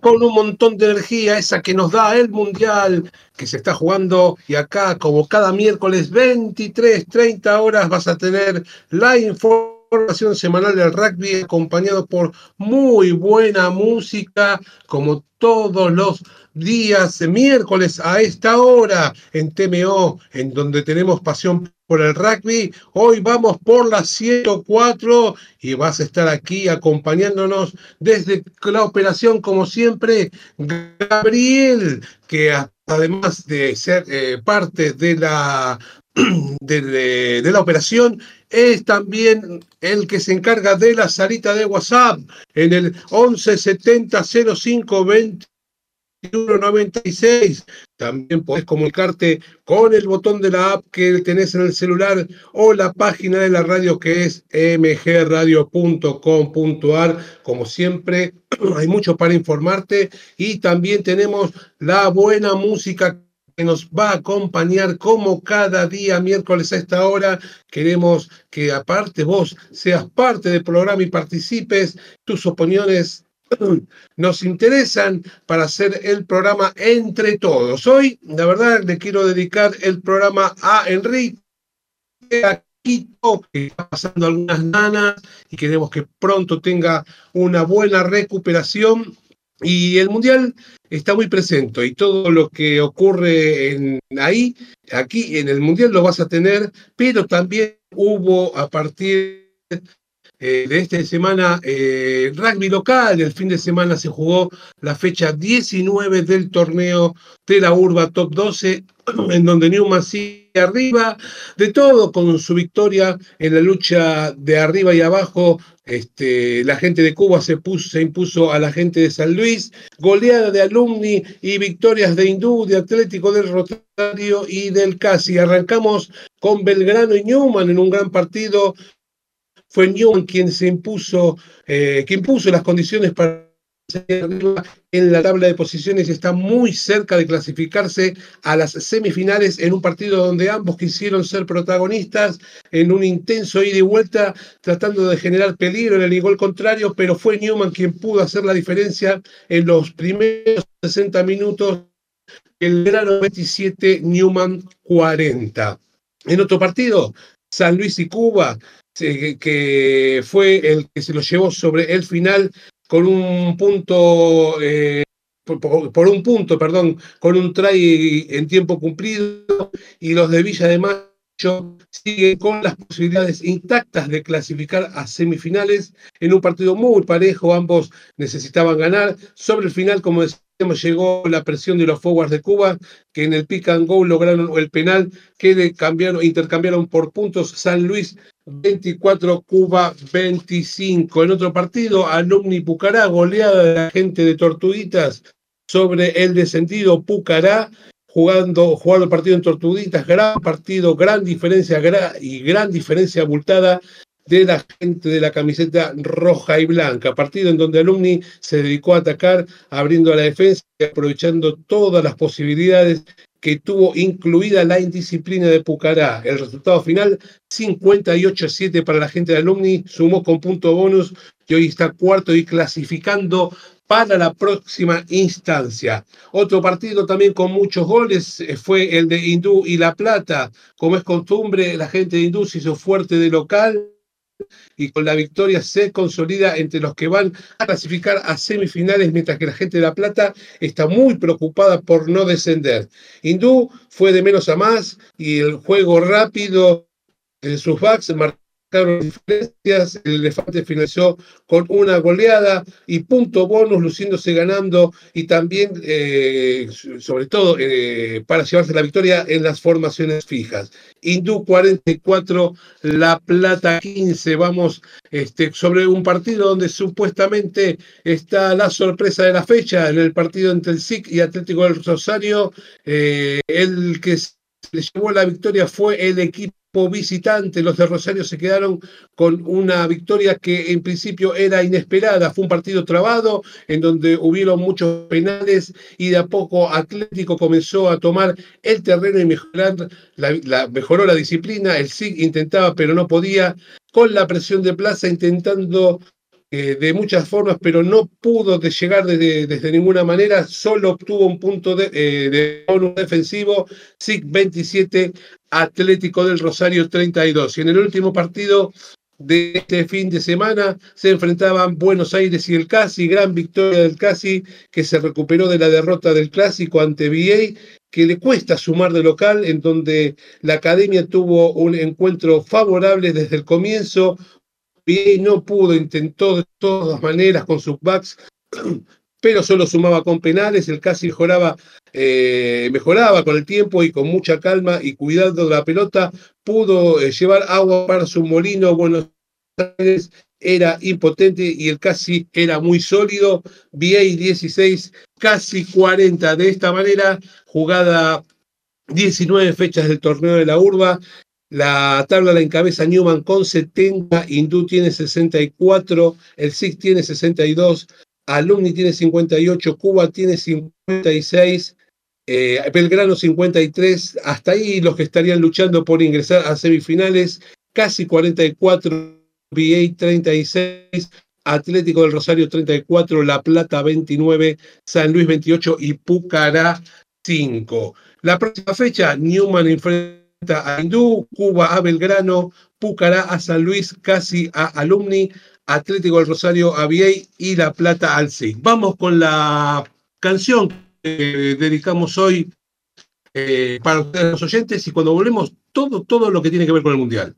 Con un montón de energía, esa que nos da el Mundial, que se está jugando. Y acá, como cada miércoles, 23, 30 horas, vas a tener la información semanal del rugby, acompañado por muy buena música, como todos los días miércoles a esta hora en TMO, en donde tenemos pasión por el rugby. Hoy vamos por la 104 y vas a estar aquí acompañándonos desde la operación, como siempre, Gabriel, que además de ser eh, parte de la, de, la operación, es también el que se encarga de la salita de WhatsApp en el 1170 05 2196. También podés comunicarte con el botón de la app que tenés en el celular o la página de la radio que es mgradio.com.ar. Como siempre, hay mucho para informarte y también tenemos la buena música que nos va a acompañar como cada día miércoles a esta hora. Queremos que aparte vos seas parte del programa y participes. Tus opiniones nos interesan para hacer el programa entre todos. Hoy, la verdad, le quiero dedicar el programa a Enrique que está pasando algunas ganas y queremos que pronto tenga una buena recuperación. Y el Mundial está muy presente y todo lo que ocurre en, ahí, aquí en el Mundial lo vas a tener, pero también hubo a partir eh, de esta semana eh, rugby local. El fin de semana se jugó la fecha 19 del torneo de la Urba Top 12, en donde Newman sigue arriba de todo con su victoria en la lucha de arriba y abajo. Este, la gente de Cuba se, puso, se impuso a la gente de San Luis, goleada de Alumni y victorias de Hindú, de Atlético del Rotario y del Casi. Arrancamos con Belgrano y Newman en un gran partido fue Newman quien se impuso, eh, que impuso las condiciones para en la tabla de posiciones y está muy cerca de clasificarse a las semifinales en un partido donde ambos quisieron ser protagonistas en un intenso ida y vuelta tratando de generar peligro en el gol contrario, pero fue Newman quien pudo hacer la diferencia en los primeros 60 minutos. El grano 27, Newman 40. En otro partido, San Luis y Cuba, que fue el que se lo llevó sobre el final con un punto, eh, por, un punto, perdón, con un try en tiempo cumplido y los de Villa de Mayo siguen con las posibilidades intactas de clasificar a semifinales en un partido muy parejo, ambos necesitaban ganar. Sobre el final, como decía, llegó la presión de los forwards de Cuba, que en el pick and go lograron el penal que cambiaron, intercambiaron por puntos San Luis 24, Cuba 25. En otro partido, Alumni Pucará, goleada de la gente de Tortuguitas sobre el descendido Pucará, jugando, jugando el partido en Tortuguitas, gran partido, gran diferencia y gran diferencia abultada de la gente de la camiseta roja y blanca, partido en donde Alumni se dedicó a atacar, abriendo la defensa y aprovechando todas las posibilidades que tuvo incluida la indisciplina de Pucará. El resultado final, 58-7 para la gente de Alumni, sumó con punto bonus y hoy está cuarto y clasificando para la próxima instancia. Otro partido también con muchos goles eh, fue el de Hindú y La Plata. Como es costumbre, la gente de Hindú se hizo fuerte de local y con la victoria se consolida entre los que van a clasificar a semifinales, mientras que la gente de La Plata está muy preocupada por no descender. Hindú fue de menos a más y el juego rápido de sus backs diferencias, el elefante finalizó con una goleada y punto bonus, luciéndose ganando y también, eh, sobre todo, eh, para llevarse la victoria en las formaciones fijas. Hindú 44, La Plata 15. Vamos este, sobre un partido donde supuestamente está la sorpresa de la fecha, en el partido entre el SIC y Atlético del Rosario. Eh, el que le llevó la victoria fue el equipo visitante, los de Rosario se quedaron con una victoria que en principio era inesperada. Fue un partido trabado en donde hubieron muchos penales y de a poco Atlético comenzó a tomar el terreno y mejorar la, mejoró la disciplina. El SIG intentaba, pero no podía, con la presión de plaza, intentando eh, de muchas formas, pero no pudo de llegar desde, desde, ninguna manera, solo obtuvo un punto de, eh, defensivo, SIC 27, Atlético del Rosario 32. Y en el último partido de este fin de semana se enfrentaban Buenos Aires y el Casi, gran victoria del Casi que se recuperó de la derrota del clásico ante VA, que le cuesta sumar de local, en donde la academia tuvo un encuentro favorable desde el comienzo, no pudo, intentó de todas maneras con sus backs, pero solo sumaba con penales, el casi mejoraba, eh, mejoraba con el tiempo y con mucha calma y cuidado de la pelota, pudo eh, llevar agua para su molino, Buenos Aires era impotente y el casi era muy sólido, VA 16, casi 40, de esta manera, jugada 19 fechas del torneo de la urba, la tabla la encabeza Newman con 70, Hindú tiene 64, el SIC tiene 62, Alumni tiene 58, Cuba tiene 56, eh, Belgrano 53, hasta ahí los que estarían luchando por ingresar a semifinales, casi 44, VA 36, Atlético del Rosario 34, La Plata 29, San Luis 28 y Pucará 5. La próxima fecha, Newman enfrenta a Hindú, Cuba a Belgrano, Pucará a San Luis, casi a Alumni, Atlético del Rosario a Viey y La Plata al SIC. Vamos con la canción que dedicamos hoy eh, para ustedes los oyentes y cuando volvemos todo, todo lo que tiene que ver con el Mundial.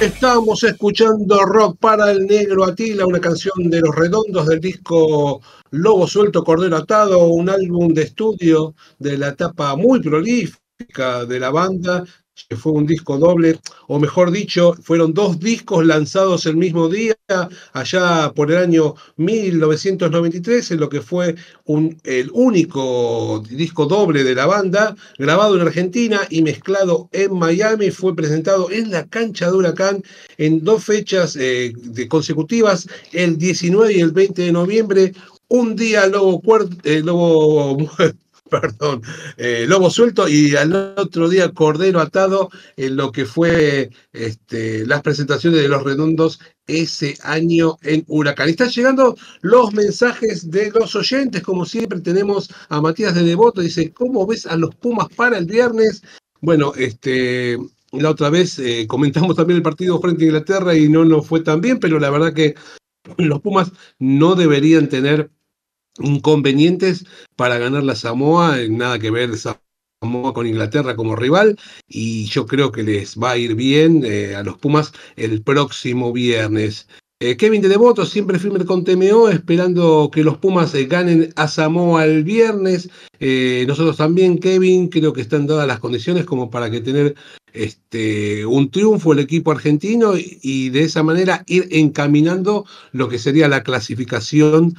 Estamos escuchando Rock para el Negro Atila, una canción de los redondos del disco Lobo Suelto, Cordero Atado, un álbum de estudio de la etapa muy prolífica de la banda que fue un disco doble, o mejor dicho, fueron dos discos lanzados el mismo día, allá por el año 1993, en lo que fue un, el único disco doble de la banda, grabado en Argentina y mezclado en Miami, fue presentado en la cancha de Huracán en dos fechas eh, consecutivas, el 19 y el 20 de noviembre, un día Lobo, eh, Lobo perdón, eh, lobo suelto y al otro día cordero atado en lo que fue este, las presentaciones de los redondos ese año en Huracán. Están llegando los mensajes de los oyentes, como siempre tenemos a Matías de Devoto, dice, ¿cómo ves a los Pumas para el viernes? Bueno, este, la otra vez eh, comentamos también el partido frente a Inglaterra y no nos fue tan bien, pero la verdad que los Pumas no deberían tener inconvenientes para ganar la Samoa, nada que ver Samoa con Inglaterra como rival, y yo creo que les va a ir bien eh, a los Pumas el próximo viernes. Eh, Kevin de Devoto, siempre firme con TMO, esperando que los Pumas eh, ganen a Samoa el viernes. nosotros también, Kevin, creo que están dadas las condiciones como para que tener este, un triunfo el equipo argentino y, y, de esa manera ir encaminando lo que sería la clasificación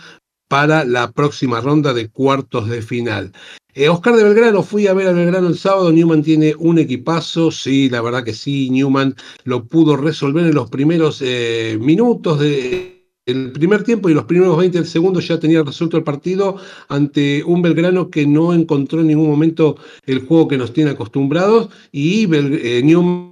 para la próxima ronda de cuartos de final. Eh, Oscar de Belgrano, fui a ver a Belgrano el sábado, Newman tiene un equipazo, sí, la verdad que sí, Newman lo pudo resolver en los primeros eh, minutos de el primer tiempo y los primeros 20 segundos ya tenía resuelto el partido ante un Belgrano que no encontró en ningún momento el juego que nos tiene acostumbrados. Y eh, Newman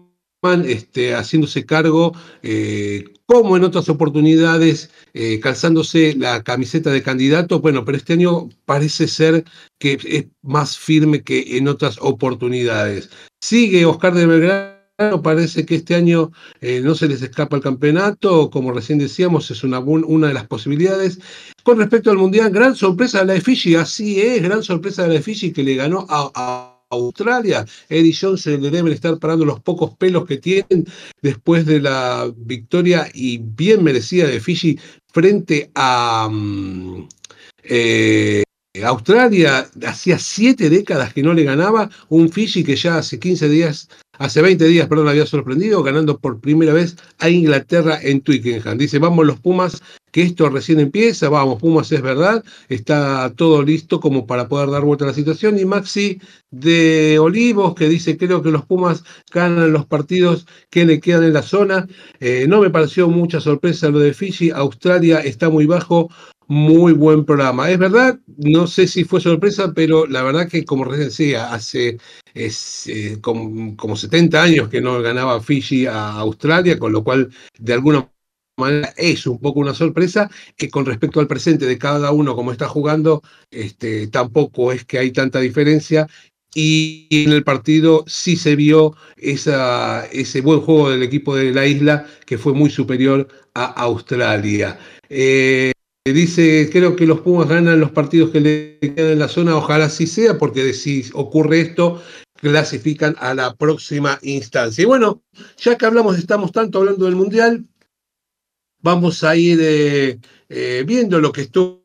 este, haciéndose cargo, eh, como en otras oportunidades, eh, calzándose la camiseta de candidato. Bueno, pero este año parece ser que es más firme que en otras oportunidades. Sigue Oscar de Belgrano, parece que este año eh, no se les escapa el campeonato, como recién decíamos, es una, una de las posibilidades. Con respecto al Mundial, gran sorpresa de la de Fiji, así es, gran sorpresa de la de Fiji que le ganó a Australia. Eddie Johnson le deben estar parando los pocos pelos que tienen después de la victoria y bien merecida de Fiji frente a mm, eh, Australia. Hacía siete décadas que no le ganaba un Fiji que ya hace 15 días Hace 20 días, perdón, había sorprendido ganando por primera vez a Inglaterra en Twickenham. Dice, vamos los Pumas, que esto recién empieza, vamos, Pumas es verdad, está todo listo como para poder dar vuelta a la situación. Y Maxi de Olivos, que dice, creo que los Pumas ganan los partidos que le quedan en la zona. Eh, no me pareció mucha sorpresa lo de Fiji, Australia está muy bajo, muy buen programa. Es verdad, no sé si fue sorpresa, pero la verdad que como recién decía, hace es, eh, como, 70 años que no ganaba Fiji a Australia, con lo cual de alguna manera es un poco una sorpresa que con respecto al presente de cada uno como está jugando, este, tampoco es que hay tanta diferencia y en el partido sí se vio esa, ese buen juego del equipo de la isla que fue muy superior a Australia. Eh, Dice, creo que los Pumas ganan los partidos que le quedan en la zona, ojalá así sea, porque si ocurre esto, clasifican a la próxima instancia. Y bueno, ya que hablamos, estamos tanto hablando del Mundial, vamos a ir eh, eh, viendo lo que estuvo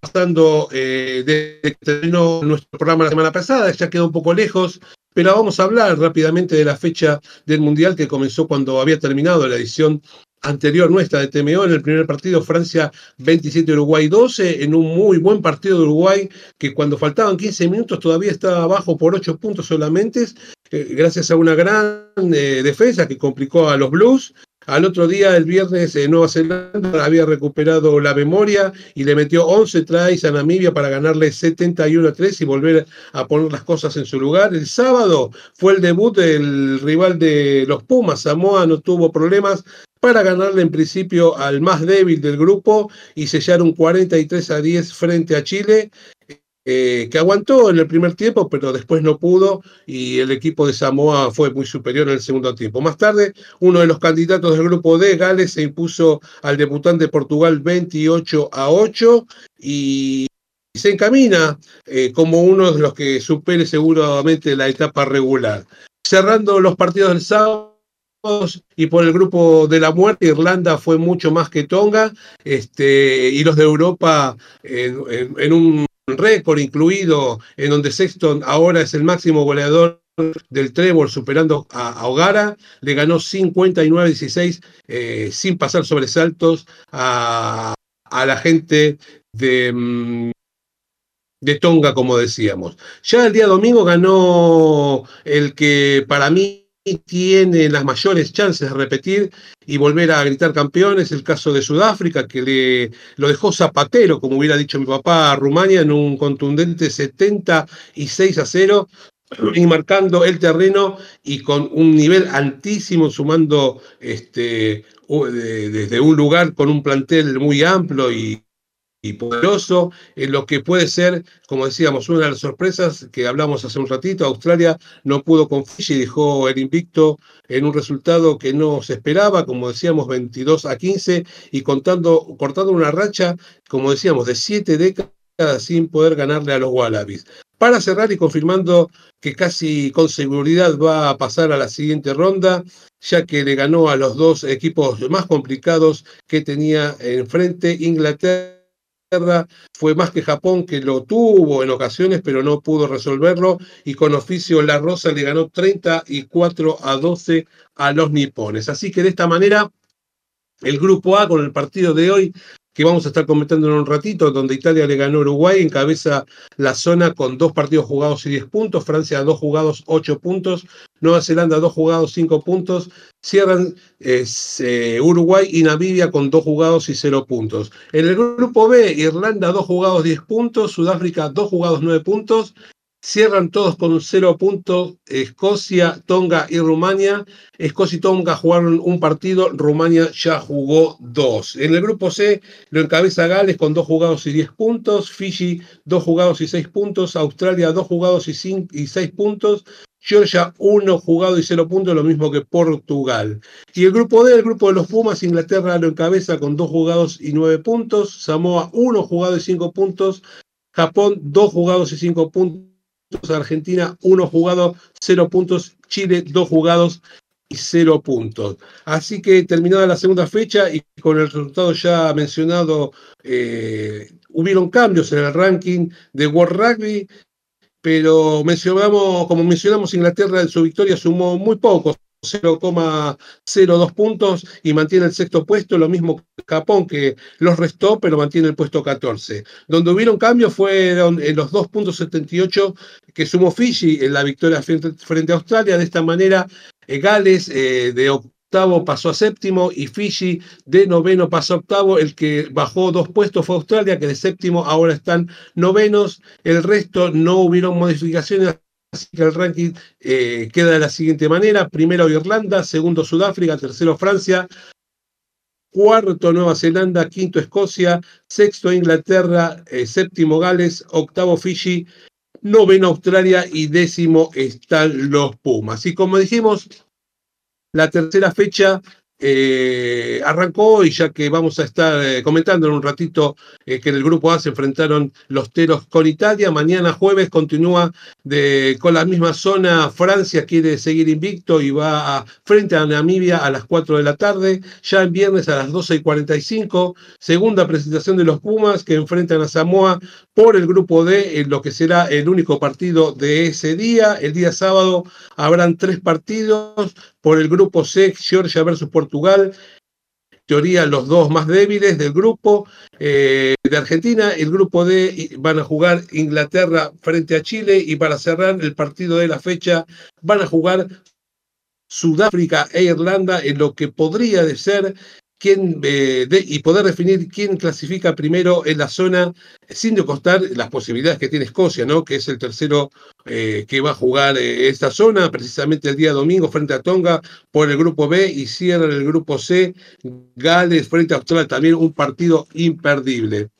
pasando eh, desde que terminó nuestro programa la semana pasada, ya quedó un poco lejos, pero vamos a hablar rápidamente de la fecha del Mundial que comenzó cuando había terminado la edición anterior nuestra de TMO en el primer partido Francia 27 Uruguay 12 en un muy buen partido de Uruguay que cuando faltaban 15 minutos todavía estaba abajo por 8 puntos solamente eh, gracias a una gran eh, defensa que complicó a los Blues al otro día, el viernes, en Nueva Zelanda había recuperado la memoria y le metió 11 tries a Namibia para ganarle 71 a 3 y volver a poner las cosas en su lugar. El sábado fue el debut del rival de los Pumas. Samoa no tuvo problemas para ganarle en principio al más débil del grupo y sellar un 43 a 10 frente a Chile. Eh, que aguantó en el primer tiempo, pero después no pudo y el equipo de Samoa fue muy superior en el segundo tiempo. Más tarde, uno de los candidatos del grupo D, Gales, se impuso al debutante Portugal 28 a 8 y se encamina eh, como uno de los que supere seguramente la etapa regular. Cerrando los partidos del sábado, y por el grupo de la muerte, Irlanda fue mucho más que Tonga, este, y los de Europa en, un récord incluido, en donde Sexton ahora es el máximo goleador del Trevor superando a, Ogara, le ganó 59-16 eh, sin pasar sobresaltos a, a la gente de, mm, de Tonga, como decíamos. Ya el día domingo ganó el que para mí tiene las mayores chances de repetir y volver a gritar campeones, el caso de Sudáfrica, que le, lo dejó zapatero, como hubiera dicho mi papá, a Rumania en un contundente 76 a 0 y marcando el terreno y con un nivel altísimo, sumando este, desde un lugar con un plantel muy amplio y, y poderoso, en lo que puede ser, como decíamos, una de las sorpresas que hablamos hace un ratito, Australia no pudo con Fiji, dejó el invicto en un resultado que no se esperaba, como decíamos, 22 a 15, y contando, cortando una racha, como decíamos, de siete décadas sin poder ganarle a los Wallabies. Para cerrar y confirmando que casi con seguridad va a pasar a la siguiente ronda, ya que le ganó a los dos equipos más complicados que tenía enfrente Inglaterra fue más que Japón, que lo tuvo en ocasiones, pero no pudo resolverlo. Y con oficio La Rosa le ganó 34 a 12 a los nipones. Así que de esta manera, el grupo A con el partido de hoy que vamos a estar comentando en un ratito, donde Italia le ganó a Uruguay, encabeza la zona con dos partidos jugados y 10 puntos, Francia dos jugados, 8 puntos, Nueva Zelanda dos jugados, 5 puntos, cierran eh, Uruguay y Namibia con dos jugados y 0 puntos. En el grupo B, Irlanda dos jugados, 10 puntos, Sudáfrica dos jugados, 9 puntos, Cierran todos con cero puntos Escocia, Tonga y Rumania. Escocia y Tonga jugaron un partido, Rumania ya jugó dos. En el grupo C lo encabeza Gales con dos jugados y diez puntos, Fiji dos jugados y seis puntos, Australia dos jugados y, y seis puntos, Georgia uno jugado y cero puntos, lo mismo que Portugal. Y el grupo D, el grupo de los Pumas, Inglaterra lo encabeza con dos jugados y nueve puntos, Samoa uno jugado y cinco puntos, Japón dos jugados y cinco puntos. Argentina, uno jugado, cero puntos, Chile, dos jugados y cero puntos. Así que terminada la segunda fecha y con el resultado ya mencionado, eh, hubieron cambios en el ranking de World Rugby, pero mencionamos, como mencionamos, Inglaterra en su victoria sumó muy pocos 0,02 puntos y mantiene el sexto puesto, lo mismo Japón que los restó, pero mantiene el puesto 14. Donde hubieron cambios fueron en los 2.78 que sumó Fiji en la victoria frente, a Australia. De esta manera, eh, Gales eh, de octavo pasó a séptimo y Fiji de noveno pasó a octavo. El que bajó dos puestos fue Australia, que de séptimo ahora están novenos. El resto no hubieron modificaciones Así que el ranking eh, queda de la siguiente manera. Primero Irlanda, segundo Sudáfrica, tercero Francia, cuarto Nueva Zelanda, quinto Escocia, sexto Inglaterra, eh, séptimo Gales, octavo Fiji, noveno Australia y décimo están los Pumas. Y como dijimos, la tercera fecha eh, arrancó y ya que vamos a estar eh, comentando en un ratito eh, que en el grupo A se enfrentaron los teros con Italia, mañana jueves continúa de, con la misma zona, Francia quiere seguir invicto y va frente a Namibia a las 4 de la tarde, ya el viernes a las 12 y 45, segunda presentación de los Pumas que enfrentan a Samoa por el grupo D, en lo que será el único partido de ese día, el día sábado habrán tres partidos, por el grupo C, Georgia versus Portugal, teoría los dos más débiles del grupo eh, de Argentina. El grupo D van a jugar Inglaterra frente a Chile. Y para cerrar el partido de la fecha van a jugar Sudáfrica e Irlanda en lo que podría ser quién, eh, y poder definir quién clasifica primero en la zona sin costar las posibilidades que tiene Escocia, ¿no? que es el tercero eh, que va a jugar eh, esta zona, precisamente el día domingo frente a Tonga por el grupo B y cierra el grupo C, Gales frente a Australia, también un partido imperdible.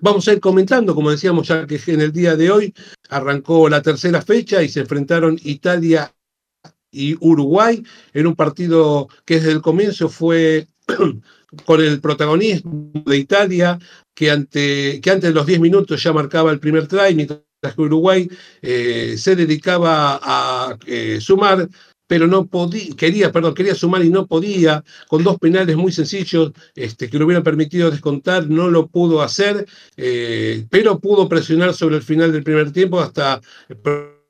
Vamos a ir comentando, como decíamos ya que en el día de hoy arrancó la tercera fecha y se enfrentaron Italia y Uruguay en un partido que desde el comienzo fue con el protagonismo de Italia, que, ante, que antes de los 10 minutos ya marcaba el primer try, mientras que Uruguay eh, se dedicaba a eh, sumar pero no podía, quería, perdón, quería sumar y no podía, con dos penales muy sencillos este, que le hubieran permitido descontar, no lo pudo hacer, eh, pero pudo presionar sobre el final del primer tiempo hasta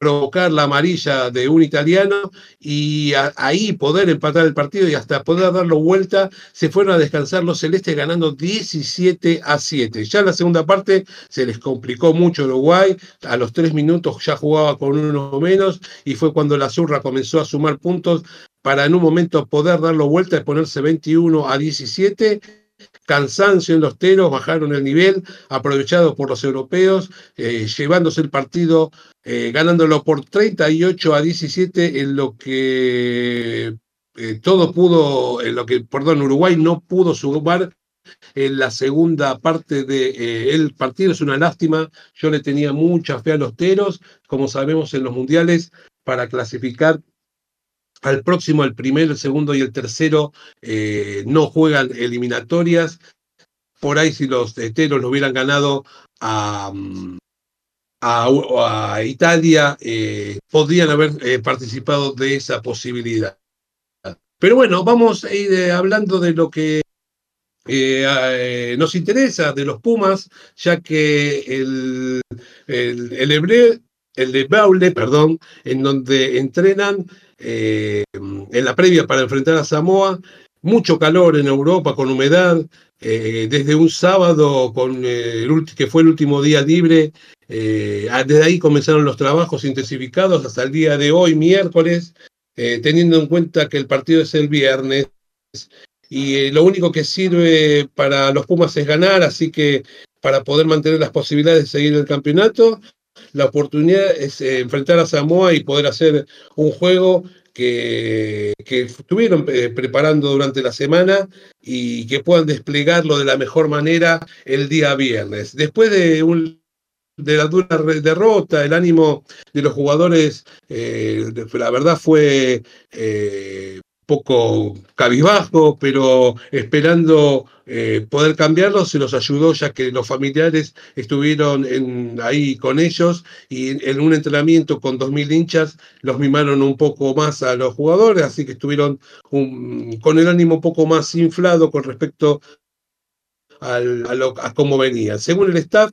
provocar la amarilla de un italiano y ahí poder empatar el partido y hasta poder darlo vuelta, se fueron a descansar los celestes ganando 17 a 7. Ya en la segunda parte se les complicó mucho Uruguay, a los tres minutos ya jugaba con uno menos y fue cuando la Zurra comenzó a sumar puntos para en un momento poder darlo vuelta y ponerse 21 a 17 cansancio en los teros, bajaron el nivel, aprovechado por los europeos, eh, llevándose el partido, eh, ganándolo por 38 a 17 en lo que eh, todo pudo, en lo que, perdón, Uruguay no pudo sumar en la segunda parte del partido. Es una lástima, yo le tenía mucha fe a los teros, como sabemos en los mundiales, para clasificar al próximo, el primero, el segundo y el tercero eh, no juegan eliminatorias. Por ahí si los heteros lo hubieran ganado a, a, Italia, eh, podrían haber eh, participado de esa posibilidad. Pero bueno, vamos a ir hablando de lo que nos interesa, de los Pumas, ya que el, el, el el de Baule, perdón, en donde entrenan eh, en la previa para enfrentar a Samoa, mucho calor en Europa con humedad, eh, desde un sábado eh, que fue el último día libre, desde ahí comenzaron los trabajos intensificados hasta el día de hoy, miércoles, teniendo en cuenta que el partido es el viernes. Y lo único que sirve para los Pumas es ganar, así que para poder mantener las posibilidades de seguir el campeonato, la oportunidad es eh, enfrentar a Samoa y poder hacer un juego que, que estuvieron eh, preparando durante la semana y que puedan desplegarlo de la mejor manera el día viernes. Después de un de la dura derrota, el ánimo de los jugadores, eh, la verdad fue poco cabizbajo, pero esperando eh, poder cambiarlo, se los ayudó ya que los familiares estuvieron ahí con ellos y en un entrenamiento con 2.000 hinchas los mimaron un poco más a los jugadores, así que estuvieron con el ánimo un poco más inflado con respecto a, a cómo venía. Según el staff,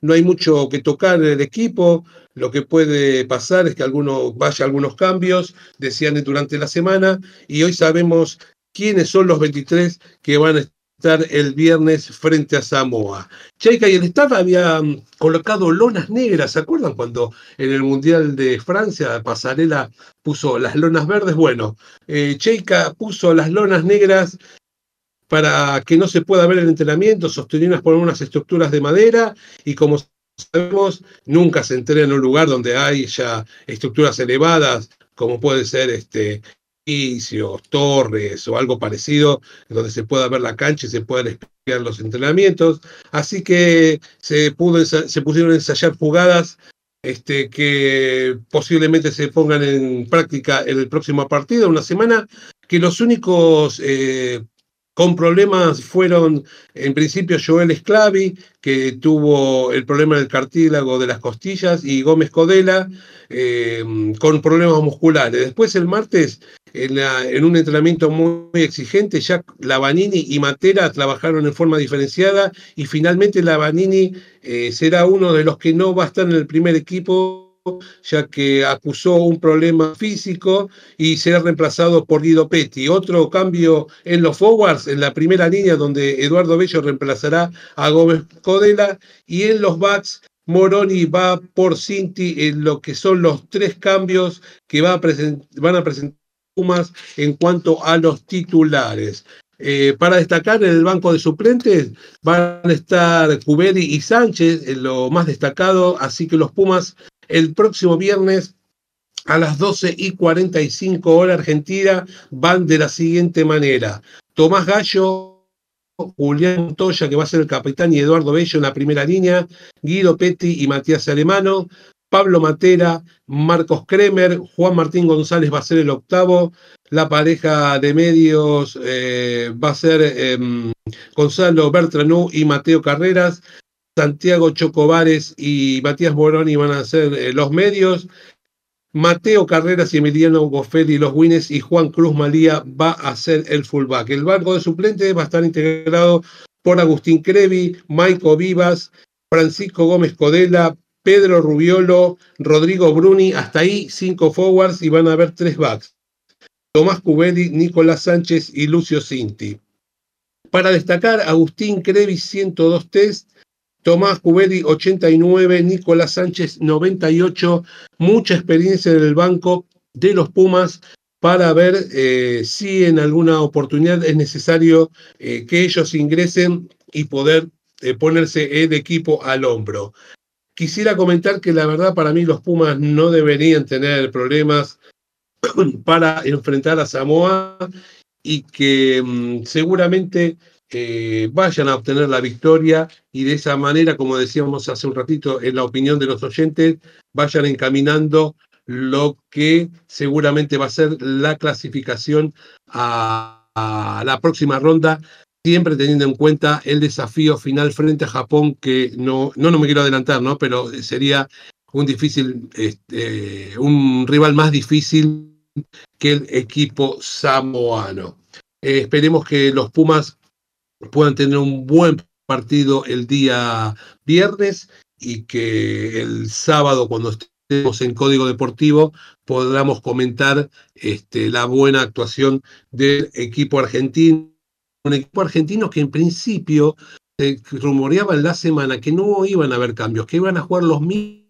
no hay mucho que tocar en el equipo, lo que puede pasar es que alguno, vaya algunos cambios, decían durante la semana, y hoy sabemos quiénes son los 23 que van a estar el viernes frente a Samoa. Cheika y el staff habían colocado lonas negras, ¿se acuerdan cuando en el Mundial de Francia Pasarela puso las lonas verdes? Bueno, eh, Cheika puso las lonas negras para que no se pueda ver el entrenamiento, sostenidas por unas estructuras de madera y como sabemos, nunca se entrena en un lugar donde hay ya estructuras elevadas, como puede ser este edificios, torres o algo parecido, donde se pueda ver la cancha y se puedan espiar los entrenamientos. Así que se, pudo, se pusieron a ensayar jugadas este, que posiblemente se pongan en práctica en el próximo partido, una semana, que los únicos eh, con problemas fueron, en principio, Joel Esclavi, que tuvo el problema del cartílago de las costillas, y Gómez Codela, eh, con problemas musculares. Después, el martes, en, un entrenamiento muy exigente, ya Lavanini y Matera trabajaron en forma diferenciada, y finalmente Lavanini eh, será uno de los que no va a estar en el primer equipo ya que acusó un problema físico y será reemplazado por Guido Petti. Otro cambio en los forwards, en la primera línea donde Eduardo Bello reemplazará a Gómez Codela y en los backs Moroni va por Cinti en lo que son los tres cambios que va a van a presentar Pumas en cuanto a los titulares. Eh, para destacar en el banco de suplentes van a estar Cuberi y Sánchez, en lo más destacado, así que los Pumas el próximo viernes a las 12 y 45 hora argentina van de la siguiente manera. Tomás Gallo, Julián Montoya, que va a ser el capitán, y Eduardo Bello en la primera línea, Guido Petti y Matías Alemano, Pablo Matera, Marcos Kremer, Juan Martín González va a ser el octavo, la pareja de medios eh, va a ser em, Gonzalo Bertranú y Mateo Carreras, Santiago Chocobares y Matías Moroni van a ser eh, los medios. Mateo Carreras y Emiliano Goffelli los winners y Juan Cruz Malía va a ser el fullback. El banco de suplentes va a estar integrado por Agustín Crevi, Maico Vivas, Francisco Gómez Codela, Pedro Rubiolo, Rodrigo Bruni, hasta ahí cinco forwards y van a haber tres backs. Tomás Cubelli, Nicolás Sánchez y Lucio Cinti. Para destacar, Agustín Crevi 102 test, Tomás Cubelli 89, Nicolás Sánchez 98, mucha experiencia en el banco de los Pumas para ver eh, si en alguna oportunidad es necesario eh, que ellos ingresen y poder eh, ponerse el equipo al hombro. Quisiera comentar que la verdad para mí los Pumas no deberían tener problemas para enfrentar a Samoa y que mm, seguramente vayan a obtener la victoria y de esa manera, como decíamos hace un ratito, en la opinión de los oyentes, vayan encaminando lo que seguramente va a ser la clasificación a, la próxima ronda, siempre teniendo en cuenta el desafío final frente a Japón, que no, no, no me quiero adelantar, ¿no? pero sería un difícil, este, un rival más difícil que el equipo samoano. Eh, esperemos que los Pumas puedan tener un buen partido el día viernes y que el sábado, cuando estemos en Código Deportivo, podamos comentar este, la buena actuación del equipo argentino. Un equipo argentino que en principio se rumoreaba en la semana que no iban a haber cambios, que iban a jugar los mismos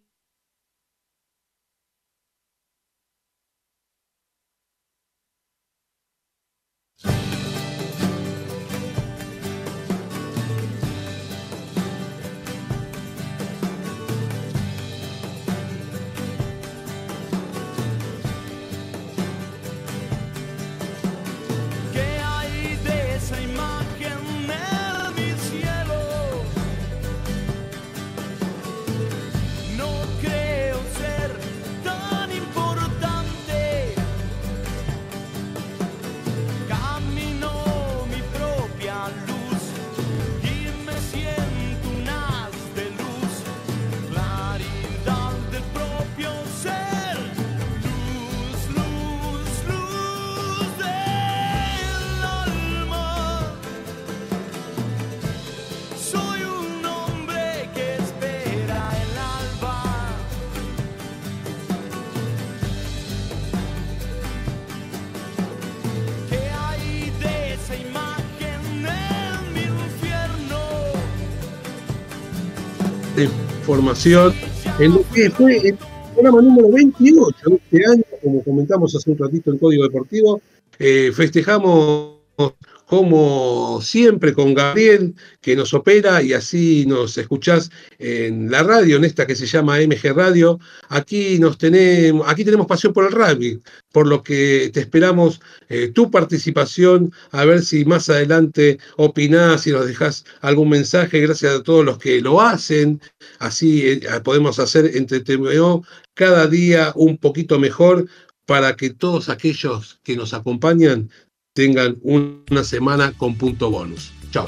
información en lo que fue el programa número 28 de este año, como comentamos hace un ratito en Código Deportivo. Eh, festejamos como siempre con Gabriel, que nos opera y así nos escuchás en la radio, en esta que se llama MG Radio. Aquí, nos tenemos, aquí tenemos pasión por el rugby, por lo que te esperamos eh, tu participación, a ver si más adelante opinás, y nos dejás algún mensaje, gracias a todos los que lo hacen. Así eh, podemos hacer entre TVO cada día un poquito mejor para que todos aquellos que nos acompañan tengan una semana con punto bonus. Chao.